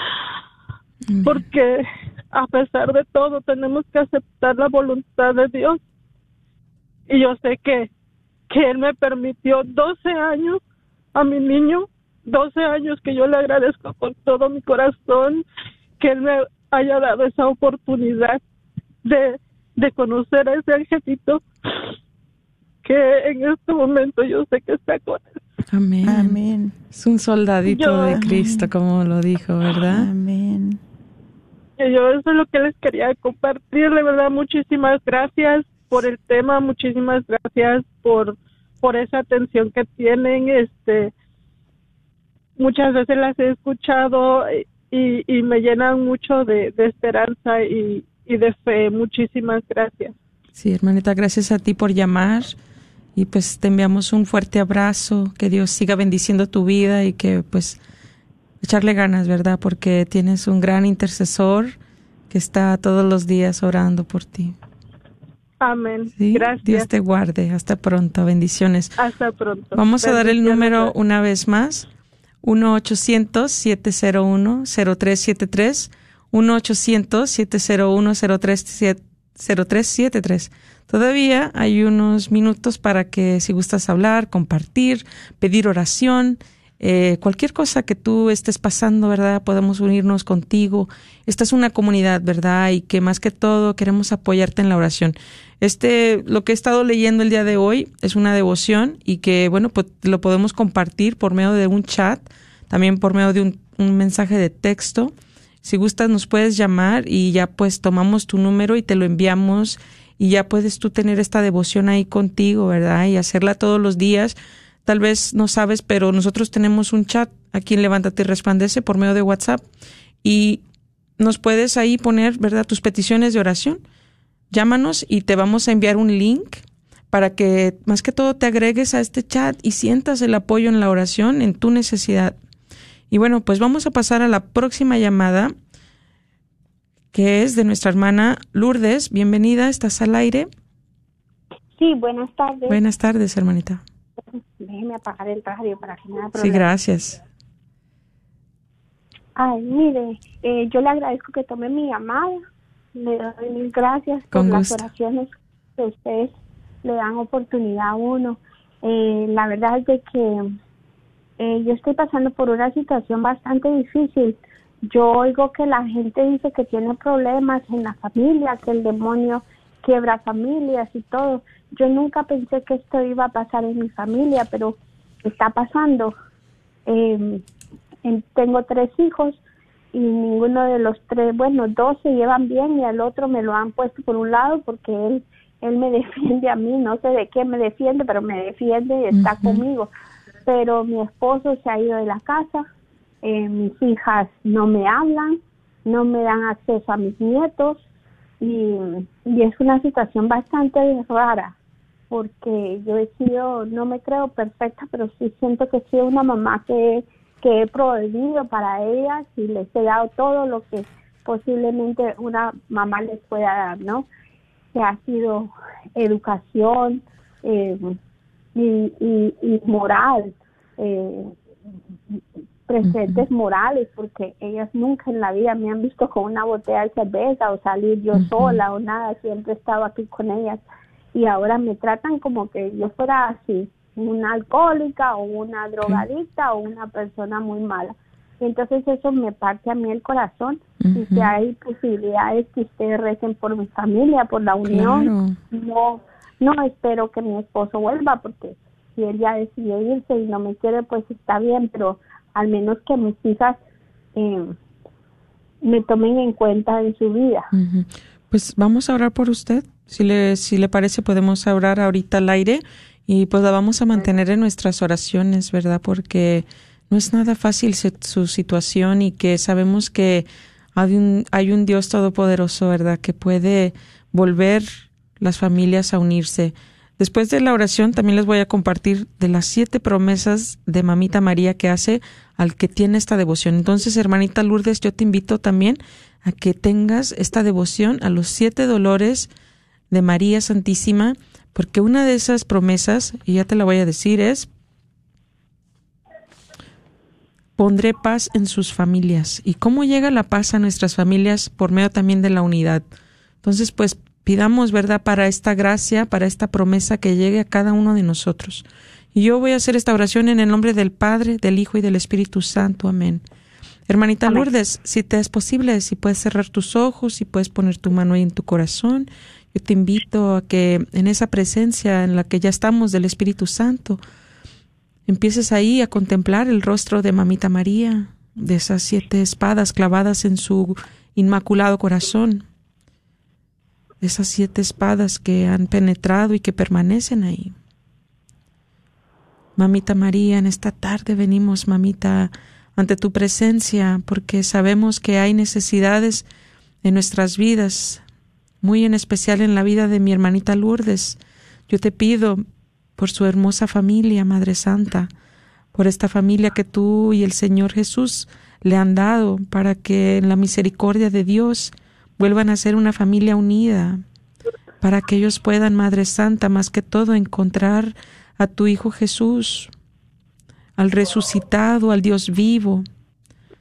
Porque a pesar de todo, tenemos que aceptar la voluntad de Dios. Y yo sé que, que Él me permitió 12 años a mi niño, 12 años que yo le agradezco con todo mi corazón, que Él me haya dado esa oportunidad de, de conocer a ese angelito que en este momento yo sé que está con él. Amén. Amén. Es un soldadito Yo- de Cristo, como lo dijo, ¿verdad? Amén. Y yo eso es lo que les quería compartir, de verdad, muchísimas gracias por el tema, muchísimas gracias por por esa atención que tienen, este muchas veces las he escuchado y, y me llenan mucho de, de esperanza y, y de fe. Muchísimas gracias. Sí, hermanita, gracias a ti por llamar y pues te enviamos un fuerte abrazo, que Dios siga bendiciendo tu vida y que pues echarle ganas, ¿verdad? Porque tienes un gran intercesor que está todos los días orando por ti. Amén. ¿sí? Gracias. Dios te guarde. Hasta pronto. Bendiciones. Hasta pronto. Vamos a dar el número una vez más. 1-800-701-0373. 1-800-701-0373. Todavía hay unos minutos para que si gustas hablar, compartir, pedir oración, eh, cualquier cosa que tú estés pasando, ¿verdad? Podemos unirnos contigo. Esta es una comunidad, ¿verdad? Y que más que todo queremos apoyarte en la oración. Este, lo que he estado leyendo el día de hoy es una devoción y que, bueno, pues lo podemos compartir por medio de un chat, también por medio de un, un mensaje de texto. Si gustas, nos puedes llamar y ya pues tomamos tu número y te lo enviamos y ya puedes tú tener esta devoción ahí contigo, ¿verdad? Y hacerla todos los días. Tal vez no sabes, pero nosotros tenemos un chat aquí en Levántate y Resplandece por medio de WhatsApp y nos puedes ahí poner, ¿verdad?, tus peticiones de oración. Llámanos y te vamos a enviar un link para que más que todo te agregues a este chat y sientas el apoyo en la oración en tu necesidad. Y bueno, pues vamos a pasar a la próxima llamada, que es de nuestra hermana Lourdes. Bienvenida, estás al aire. Sí, buenas tardes. Buenas tardes, hermanita. Déjeme apagar el radio para que no haya Sí, gracias. Ay, mire, eh, yo le agradezco que tome mi llamada. Le doy mil gracias por Con las gusto. oraciones que ustedes le dan oportunidad a uno. Eh, la verdad es de que eh, yo estoy pasando por una situación bastante difícil. Yo oigo que la gente dice que tiene problemas en la familia, que el demonio quiebra familias y todo. Yo nunca pensé que esto iba a pasar en mi familia, pero está pasando. Eh, en- tengo tres hijos y ninguno de los tres, bueno, dos se llevan bien y al otro me lo han puesto por un lado porque él él me defiende a mí, no sé de qué me defiende, pero me defiende y está conmigo. Pero mi esposo se ha ido de la casa, eh, mis hijas no me hablan, no me dan acceso a mis nietos y, es una situación bastante rara porque yo he sido, no me creo perfecta, pero sí siento que he sido una mamá que, que he proveído para ellas y les he dado todo lo que posiblemente una mamá les pueda dar, ¿no? Que ha sido educación eh, y, y, y moral, eh, presentes morales, porque ellas nunca en la vida me han visto con una botella de cerveza o salir yo sola o nada, siempre he estado aquí con ellas. Y ahora me tratan como que yo fuera así, una alcohólica o una drogadicta o una persona muy mala. Y entonces eso me parte a mí el corazón y si hay posibilidades que ustedes recen por mi familia, por la unión, no no espero que mi esposo vuelva porque si él ya decidió irse y no me quiere pues está bien, pero al menos que mis hijas eh, me tomen en cuenta en su vida. Pues vamos a orar por usted. Si le, si le parece, podemos orar ahorita al aire y pues la vamos a mantener en nuestras oraciones, ¿verdad? Porque no es nada fácil su situación y que sabemos que hay un, hay un Dios todopoderoso, ¿verdad? Que puede volver las familias a unirse. Después de la oración también les voy a compartir de las siete promesas de Mamita María que hace al que tiene esta devoción. Entonces, hermanita Lourdes, yo te invito también a que tengas esta devoción a los siete dolores de María Santísima, porque una de esas promesas, y ya te la voy a decir, es pondré paz en sus familias. ¿Y cómo llega la paz a nuestras familias? Por medio también de la unidad. Entonces, pues pidamos, ¿verdad?, para esta gracia, para esta promesa que llegue a cada uno de nosotros. Yo voy a hacer esta oración en el nombre del Padre, del Hijo y del Espíritu Santo. Amén. Hermanita Lourdes, si te es posible, si puedes cerrar tus ojos, si puedes poner tu mano ahí en tu corazón, yo te invito a que en esa presencia en la que ya estamos del Espíritu Santo, empieces ahí a contemplar el rostro de Mamita María, de esas siete espadas clavadas en su inmaculado corazón esas siete espadas que han penetrado y que permanecen ahí. Mamita María, en esta tarde venimos, mamita, ante tu presencia, porque sabemos que hay necesidades en nuestras vidas, muy en especial en la vida de mi hermanita Lourdes. Yo te pido por su hermosa familia, Madre Santa, por esta familia que tú y el Señor Jesús le han dado, para que en la misericordia de Dios vuelvan a ser una familia unida, para que ellos puedan, Madre Santa, más que todo encontrar a tu Hijo Jesús, al resucitado, al Dios vivo.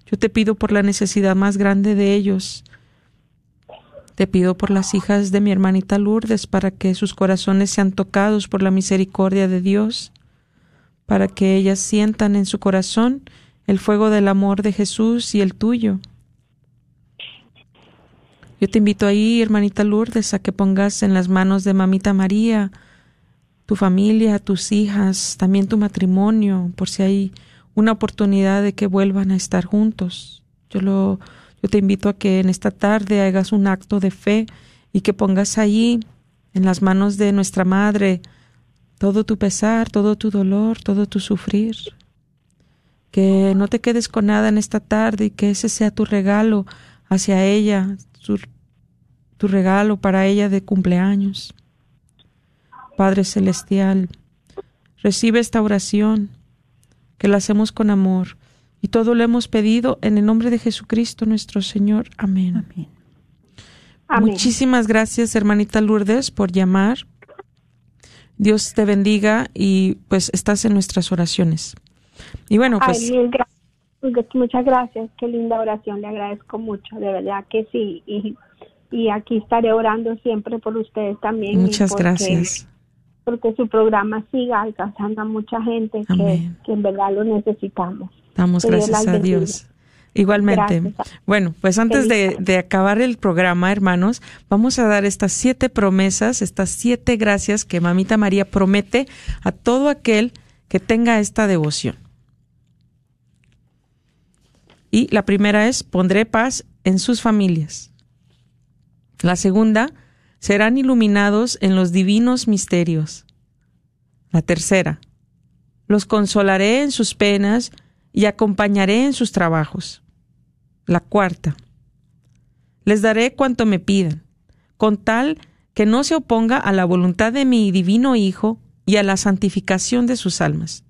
Yo te pido por la necesidad más grande de ellos. Te pido por las hijas de mi hermanita Lourdes, para que sus corazones sean tocados por la misericordia de Dios, para que ellas sientan en su corazón el fuego del amor de Jesús y el tuyo yo te invito ahí, hermanita Lourdes, a que pongas en las manos de mamita María tu familia, tus hijas, también tu matrimonio, por si hay una oportunidad de que vuelvan a estar juntos. Yo lo yo te invito a que en esta tarde hagas un acto de fe y que pongas ahí en las manos de nuestra madre todo tu pesar, todo tu dolor, todo tu sufrir. Que no te quedes con nada en esta tarde y que ese sea tu regalo hacia ella, tu regalo para ella de cumpleaños. Padre Celestial, recibe esta oración que la hacemos con amor y todo lo hemos pedido en el nombre de Jesucristo nuestro Señor. Amén. Muchísimas gracias, hermanita Lourdes, por llamar. Dios te bendiga y pues estás en nuestras oraciones. Y bueno, pues... muchas gracias, qué linda oración, le agradezco mucho, de verdad que sí. Y y aquí estaré orando siempre por ustedes también. Muchas gracias. Porque su programa siga alcanzando a mucha gente que, en verdad lo necesitamos. Damos gracias a Dios. Igualmente. Bueno, pues antes de, de, acabar el programa, hermanos, vamos a dar estas siete promesas, estas siete gracias que Mamita María promete a todo aquel que tenga esta devoción. Y la primera es, pondré paz en sus familias. La segunda, serán iluminados en los divinos misterios. La tercera, los consolaré en sus penas y acompañaré en sus trabajos. La cuarta, les daré cuanto me pidan, con tal que no se oponga a la voluntad de mi divino Hijo y a la santificación de sus almas.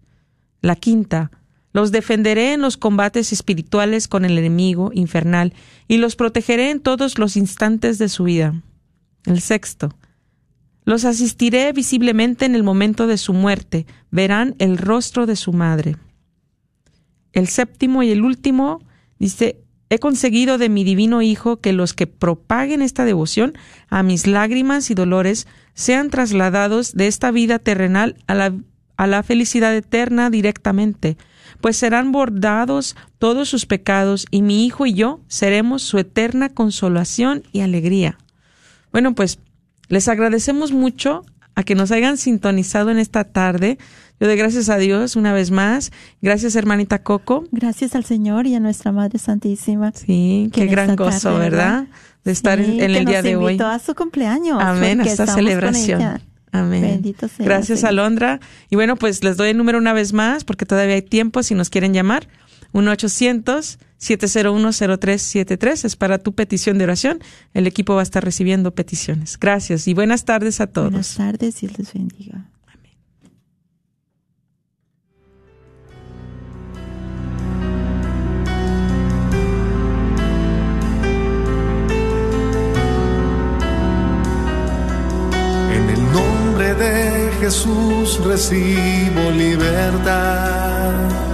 La quinta, los defenderé en los combates espirituales con el enemigo infernal y los protegeré en todos los instantes de su vida. El sexto. Los asistiré visiblemente en el momento de su muerte, verán el rostro de su madre. El séptimo y el último dice, he conseguido de mi divino Hijo que los que propaguen esta devoción a mis lágrimas y dolores sean trasladados de esta vida terrenal a la, a la felicidad eterna directamente, pues serán bordados todos sus pecados y mi hijo y yo seremos su eterna consolación y alegría. Bueno, pues les agradecemos mucho a que nos hayan sintonizado en esta tarde. Yo doy gracias a Dios una vez más. Gracias, hermanita Coco. Gracias al Señor y a nuestra Madre Santísima. Sí, qué gran gozo, ¿verdad? De estar en, el día de hoy. a su cumpleaños. Amén, a esta celebración. Amén. Bendito sea. Gracias, Alondra. Y bueno, pues les doy el número una vez más porque todavía hay tiempo si nos quieren llamar. 1-800-701-0373 es para tu petición de oración. El equipo va a estar recibiendo peticiones. Gracias y buenas tardes a todos. Buenas tardes y les bendiga. En el nombre de Jesús recibo libertad.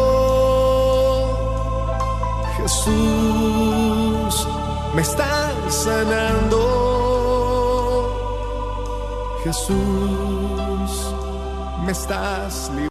Jesús, me estás sanando. Jesús, me estás librando.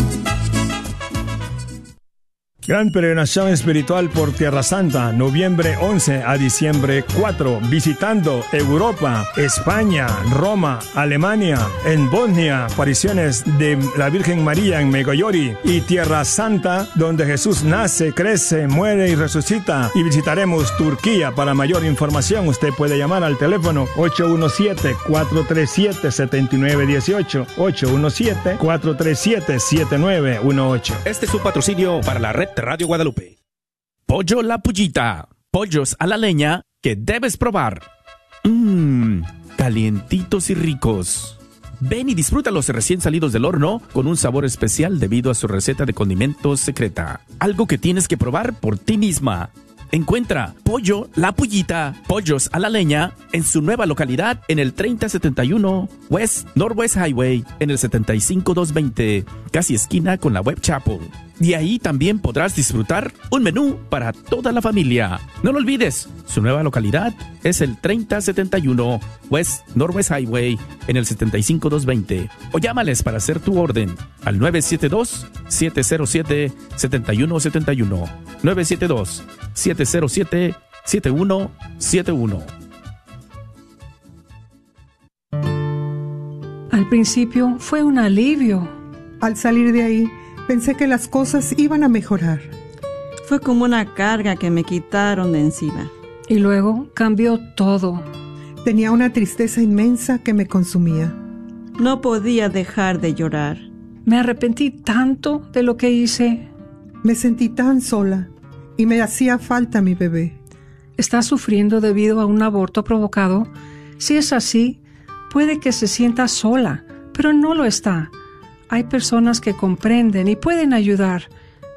Gran peregrinación espiritual por Tierra Santa, noviembre 11 a diciembre 4, visitando Europa, España, Roma, Alemania, en Bosnia, apariciones de la Virgen María en Megoyori y Tierra Santa, donde Jesús nace, crece, muere y resucita. Y visitaremos Turquía. Para mayor información, usted puede llamar al teléfono 817-437-7918. 817-437-7918. Este es un patrocinio para la red Radio Guadalupe. Pollo La Pullita. Pollos a la leña que debes probar. Mmm, calientitos y ricos. Ven y disfrútalos recién salidos del horno con un sabor especial debido a su receta de condimentos secreta. Algo que tienes que probar por ti misma. Encuentra Pollo La Pullita, pollos a la leña, en su nueva localidad en el 3071 West Northwest Highway, en el 75220, casi esquina con la Web Chapel. Y ahí también podrás disfrutar un menú para toda la familia. No lo olvides, su nueva localidad es el 3071 West Northwest Highway en el 75220. O llámales para hacer tu orden al 972-707-7171. 972-707-7171. Al principio fue un alivio. Al salir de ahí, pensé que las cosas iban a mejorar. Fue como una carga que me quitaron de encima. Y luego cambió todo. Tenía una tristeza inmensa que me consumía. No podía dejar de llorar. Me arrepentí tanto de lo que hice. Me sentí tan sola y me hacía falta mi bebé. ¿Está sufriendo debido a un aborto provocado? Si es así, puede que se sienta sola, pero no lo está. Hay personas que comprenden y pueden ayudar.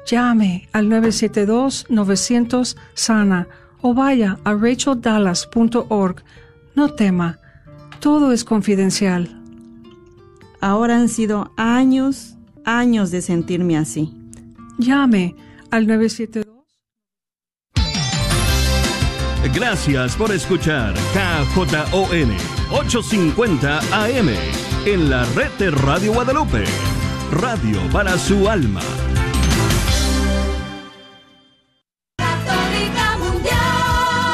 Llame al 972-900-SANA o vaya a racheldallas.org. No tema, todo es confidencial. Ahora han sido años, años de sentirme así. Llame al 972. Gracias por escuchar KJON 850 AM en la red de Radio Guadalupe. Radio para su alma.